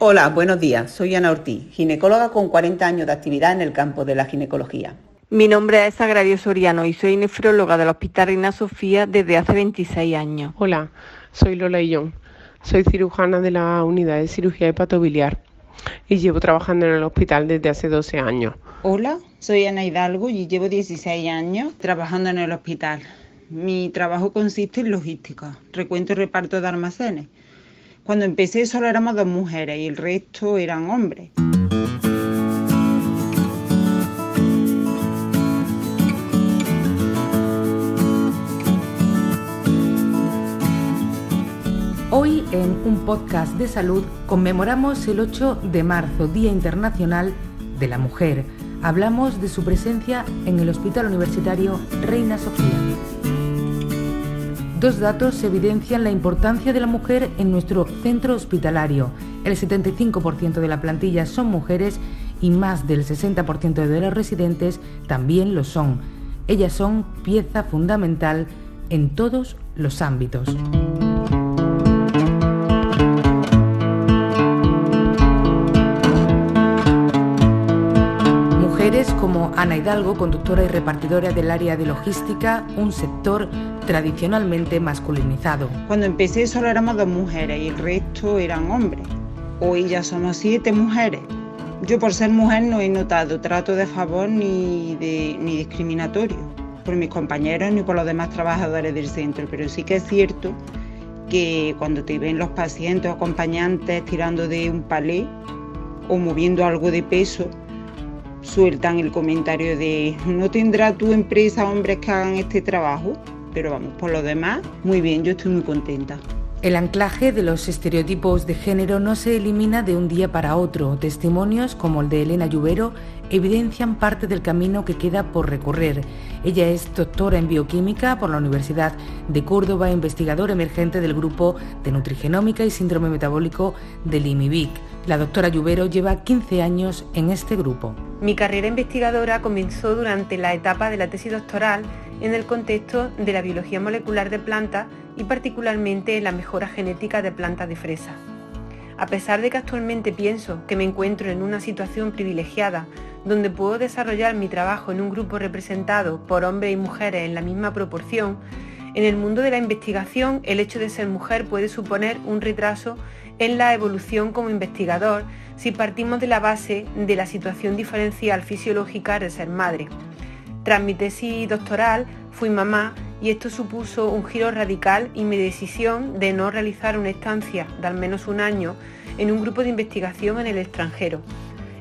Hola, buenos días. Soy Ana Ortiz, ginecóloga con 40 años de actividad en el campo de la ginecología. Mi nombre es Agrario Soriano y soy nefróloga del Hospital Reina Sofía desde hace 26 años. Hola, soy Lola Illón. Soy cirujana de la unidad de cirugía hepatobiliar y llevo trabajando en el hospital desde hace 12 años. Hola, soy Ana Hidalgo y llevo 16 años trabajando en el hospital. Mi trabajo consiste en logística, recuento y reparto de almacenes. Cuando empecé solo éramos dos mujeres y el resto eran hombres. Hoy en un podcast de salud conmemoramos el 8 de marzo, Día Internacional de la Mujer. Hablamos de su presencia en el Hospital Universitario Reina Sofía. Dos datos evidencian la importancia de la mujer en nuestro centro hospitalario. El 75% de la plantilla son mujeres y más del 60% de los residentes también lo son. Ellas son pieza fundamental en todos los ámbitos. Como Ana Hidalgo, conductora y repartidora del área de logística, un sector tradicionalmente masculinizado. Cuando empecé solo éramos dos mujeres y el resto eran hombres. Hoy ya somos siete mujeres. Yo por ser mujer no he notado trato de favor ni, de, ni discriminatorio por mis compañeros ni por los demás trabajadores del centro, pero sí que es cierto que cuando te ven los pacientes o acompañantes tirando de un palé o moviendo algo de peso, sueltan el comentario de no tendrá tu empresa hombres que hagan este trabajo, pero vamos, por lo demás, muy bien, yo estoy muy contenta. El anclaje de los estereotipos de género no se elimina de un día para otro. Testimonios como el de Elena Lluvero evidencian parte del camino que queda por recorrer. Ella es doctora en bioquímica por la Universidad de Córdoba, investigadora emergente del grupo de nutrigenómica y síndrome metabólico del IMIBIC. La doctora Lluvero lleva 15 años en este grupo. Mi carrera investigadora comenzó durante la etapa de la tesis doctoral en el contexto de la biología molecular de plantas y particularmente en la mejora genética de plantas de fresa. A pesar de que actualmente pienso que me encuentro en una situación privilegiada donde puedo desarrollar mi trabajo en un grupo representado por hombres y mujeres en la misma proporción, en el mundo de la investigación el hecho de ser mujer puede suponer un retraso en la evolución como investigador si partimos de la base de la situación diferencial fisiológica de ser madre. Tras mi tesis doctoral fui mamá y esto supuso un giro radical y mi decisión de no realizar una estancia de al menos un año en un grupo de investigación en el extranjero.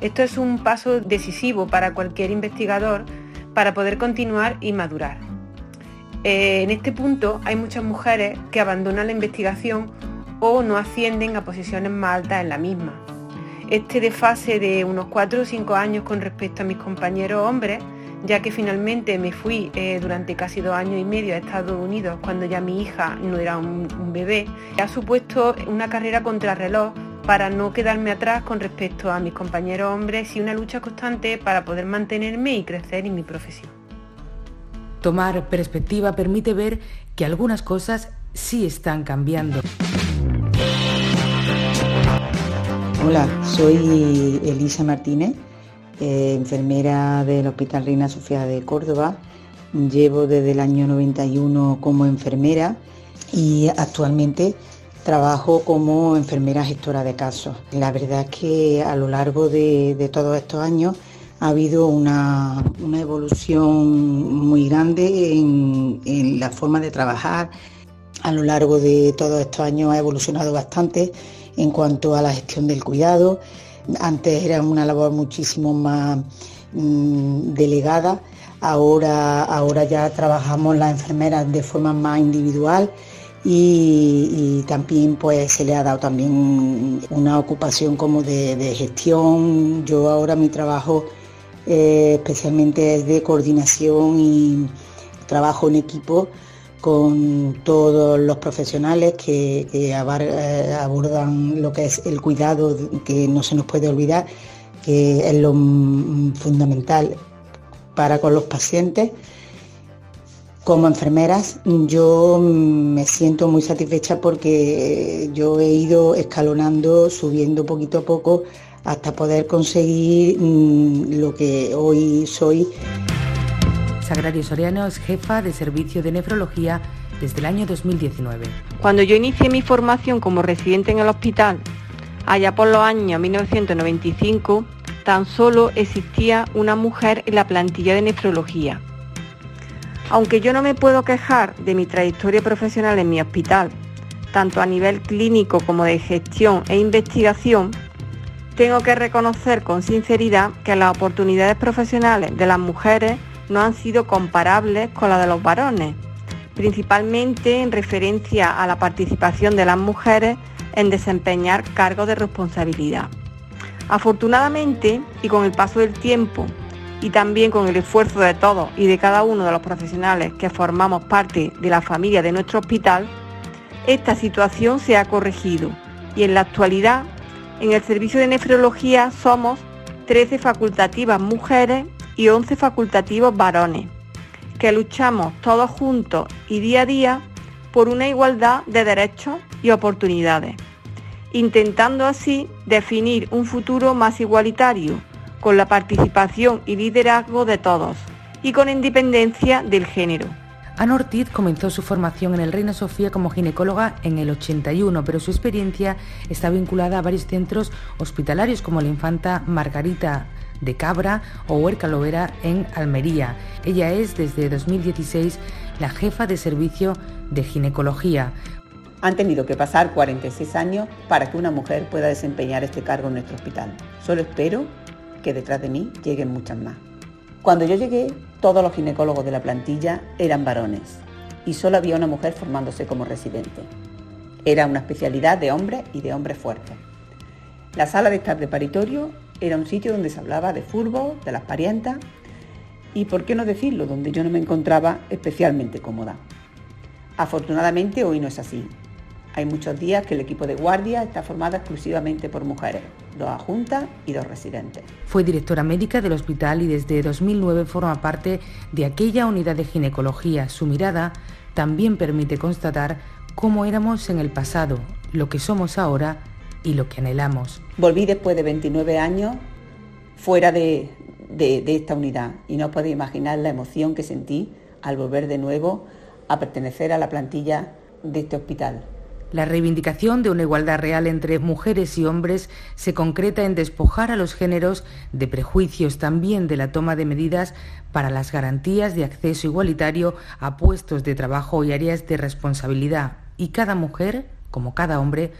Esto es un paso decisivo para cualquier investigador para poder continuar y madurar. Eh, en este punto hay muchas mujeres que abandonan la investigación o no ascienden a posiciones más altas en la misma. Este desfase de unos 4 o 5 años con respecto a mis compañeros hombres ya que finalmente me fui eh, durante casi dos años y medio a Estados Unidos cuando ya mi hija no era un, un bebé, ha supuesto una carrera contra reloj para no quedarme atrás con respecto a mis compañeros hombres y una lucha constante para poder mantenerme y crecer en mi profesión. Tomar perspectiva permite ver que algunas cosas sí están cambiando. Hola, soy Elisa Martínez eh, enfermera del Hospital Reina Sofía de Córdoba. Llevo desde el año 91 como enfermera y actualmente trabajo como enfermera gestora de casos. La verdad es que a lo largo de, todos estos años ha habido una, evolución muy grande en, la forma de trabajar. A lo largo de todos estos años ha evolucionado bastante en cuanto a la gestión del cuidado, antes era una labor muchísimo más mm, delegada, ahora, ahora ya trabajamos las enfermeras de forma más individual y, también pues se le ha dado también una ocupación como de, gestión. Yo ahora mi trabajo eh, especialmente es de coordinación y trabajo en equipo con todos los profesionales que, que eh, abordan lo que es el cuidado que no se nos puede olvidar, que es lo fundamental para con los pacientes. Como enfermeras yo me siento muy satisfecha porque yo he ido escalonando, subiendo poquito a poco hasta poder conseguir mm, lo que hoy soy. Sagrario Soriano es jefa de servicio de nefrología desde el año 2019. Cuando yo inicié mi formación como residente en el hospital, allá por los años 1995, tan solo existía una mujer en la plantilla de nefrología aunque yo no me puedo quejar de mi trayectoria profesional en mi hospital, tanto a nivel clínico como de gestión e investigación, tengo que reconocer con sinceridad que las oportunidades profesionales de las mujeres no han sido comparables con las de los varones, principalmente en referencia a la participación de las mujeres en desempeñar cargos de responsabilidad. Afortunadamente, y con el paso del tiempo y también con el esfuerzo de todos y de cada uno de los profesionales que formamos parte de la familia de nuestro hospital, esta situación se ha corregido y en la actualidad en el servicio de nefrología somos 13 facultativas mujeres y 11 facultativos varones, que luchamos todos juntos y día a día por una igualdad de derechos y oportunidades, intentando así definir un futuro más igualitario con la participación y liderazgo de todos y con independencia del género. Ana Ortiz comenzó su formación en el Reina Sofía como ginecóloga en el 81, pero su experiencia está vinculada a varios centros hospitalarios como la Infanta Margarita de Cabra o Huerca Lovera en Almería. Ella es desde 2016 la jefa de servicio de ginecología. Han tenido que pasar 46 años para que una mujer pueda desempeñar este cargo en nuestro hospital. Solo espero que detrás de mí lleguen muchas más. Cuando yo llegué, todos los ginecólogos de la plantilla eran varones y solo había una mujer formándose como residente. Era una especialidad de hombres y de hombres fuertes. La sala de estar de paritorio era un sitio donde se hablaba de fútbol, de las parientas y, por qué no decirlo, donde yo no me encontraba especialmente cómoda. Afortunadamente hoy no es así. Hay muchos días que el equipo de guardia está formado exclusivamente por mujeres dos adjuntas y dos residentes. Fue directora médica del hospital y desde 2009 forma parte de aquella unidad de ginecología. Su mirada también permite constatar cómo éramos en el pasado, lo que somos ahora y lo que anhelamos. Volví después de 29 años fuera de, de esta unidad y no puedo imaginar la emoción que sentí al volver de nuevo a pertenecer a la plantilla de este hospital. La reivindicación de una igualdad real entre mujeres y hombres se concreta en despojar a los géneros de prejuicios, también de la toma de medidas para las garantías de acceso igualitario a puestos de trabajo y áreas de responsabilidad. Y cada mujer, como cada hombre,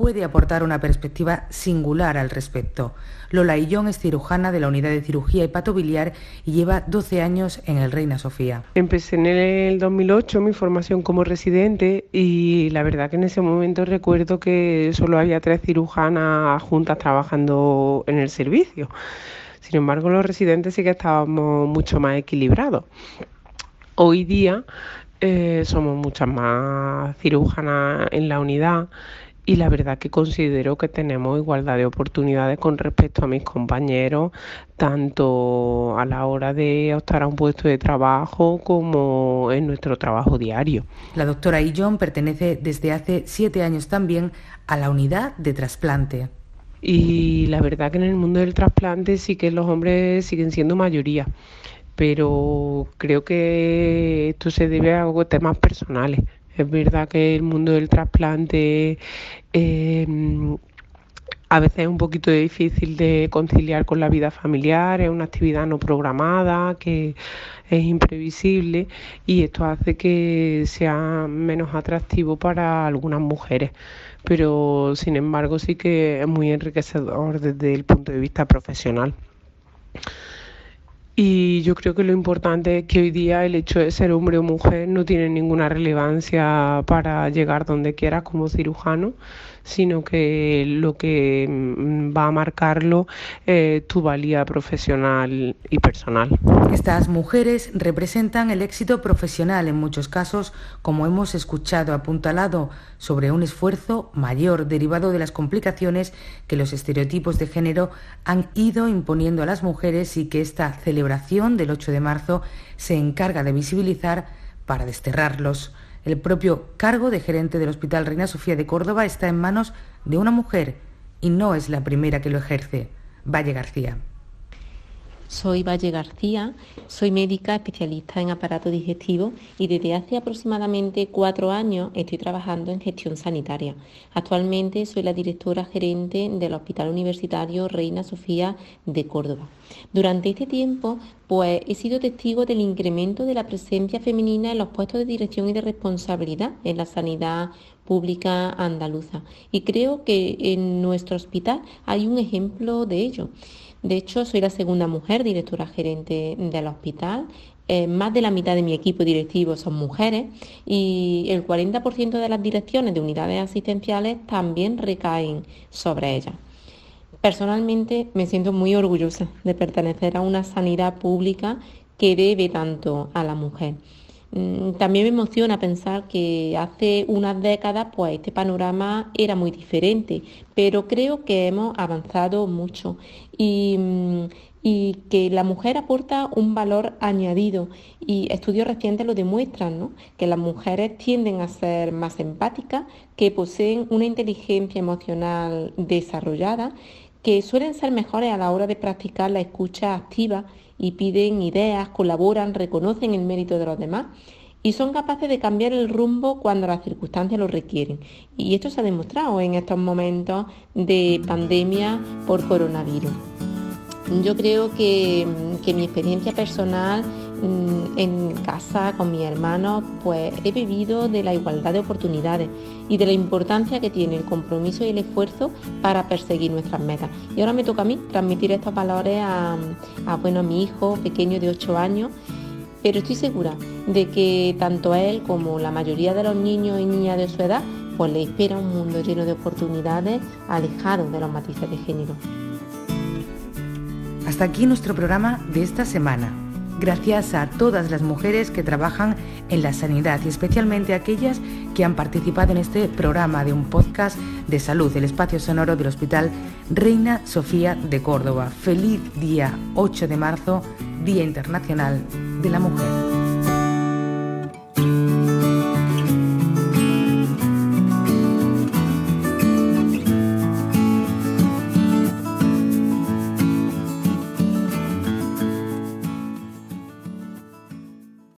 puede aportar una perspectiva singular al respecto. Lola Illón es cirujana de la Unidad de Cirugía Hepatobiliar y lleva 12 años en el Reina Sofía. Empecé en el 2008 mi formación como residente y la verdad que en ese momento recuerdo que solo había tres cirujanas juntas trabajando en el servicio. Sin embargo, los residentes sí que estábamos mucho más equilibrados. Hoy día eh, somos muchas más cirujanas en la unidad y la verdad que considero que tenemos igualdad de oportunidades con respecto a mis compañeros, tanto a la hora de optar a un puesto de trabajo como en nuestro trabajo diario. La doctora Illon pertenece desde hace siete años también a la unidad de trasplante. Y la verdad que en el mundo del trasplante sí que los hombres siguen siendo mayoría pero creo que esto se debe a temas personales. Es verdad que el mundo del trasplante em, a veces es un poquito difícil de conciliar con la vida familiar, es una actividad no programada, que es imprevisible y esto hace que sea menos atractivo para algunas mujeres. Pero sin embargo sí que es muy enriquecedor desde el punto de vista profesional. Y yo creo que lo importante es que hoy día el hecho de ser hombre o mujer no tiene ninguna relevancia para llegar donde quieras como cirujano, sino que lo que mm, va a marcarlo es tu valía profesional y personal. Estas mujeres representan el éxito profesional en muchos casos, como hemos escuchado apuntalado sobre un esfuerzo mayor derivado de las complicaciones que los estereotipos de género han ido imponiendo a las mujeres y que esta celebración del 8 de marzo se encarga de visibilizar para desterrarlos. El propio cargo de gerente del Hospital Reina Sofía de Córdoba está en manos de una mujer y no es la primera que lo ejerce, Valle García. Soy Valle García, soy médica especialista en aparato digestivo y desde hace aproximadamente cuatro años estoy trabajando en gestión sanitaria. Actualmente soy la directora gerente del Hospital Universitario Reina Sofía de Córdoba. Durante este tiempo, pues he sido testigo del incremento de la presencia femenina en los puestos de dirección y de responsabilidad en la sanidad pública andaluza. Y creo que en nuestro hospital hay un ejemplo de ello. De hecho, soy la segunda mujer directora gerente del hospital. Eh, más de la mitad de mi equipo directivo son mujeres y el 40% de las direcciones de unidades asistenciales también recaen sobre ellas. Personalmente me siento muy orgullosa de pertenecer a una sanidad pública que debe tanto a la mujer. Mm, también me emociona pensar que hace unas décadas pues este panorama era muy diferente, pero creo que hemos avanzado mucho y, mm, que la mujer aporta un valor añadido. Y estudios recientes lo demuestran, que las mujeres tienden a ser más empáticas, que poseen una inteligencia emocional desarrollada, que suelen ser mejores a la hora de practicar la escucha activa y piden ideas, colaboran, reconocen el mérito de los demás y son capaces de cambiar el rumbo cuando las circunstancias lo requieren. Y esto se ha demostrado en estos momentos de pandemia por coronavirus. Yo creo que, mi experiencia personal en casa con mis hermanos, pues he vivido de la igualdad de oportunidades y de la importancia que tiene el compromiso y el esfuerzo para perseguir nuestras metas. Y ahora me toca a mí transmitir estos valores a, bueno, a mi hijo pequeño de 8 años, pero estoy segura de que tanto a él como la mayoría de los niños y niñas de su edad, pues le espera un mundo lleno de oportunidades alejado de los matices de género. Hasta aquí nuestro programa de esta semana. Gracias a todas las mujeres que trabajan en la sanidad y especialmente a aquellas que han participado en este programa de un podcast de salud, el espacio sonoro del Hospital Reina Sofía de Córdoba. Feliz día 8 de marzo, Día Internacional de la Mujer.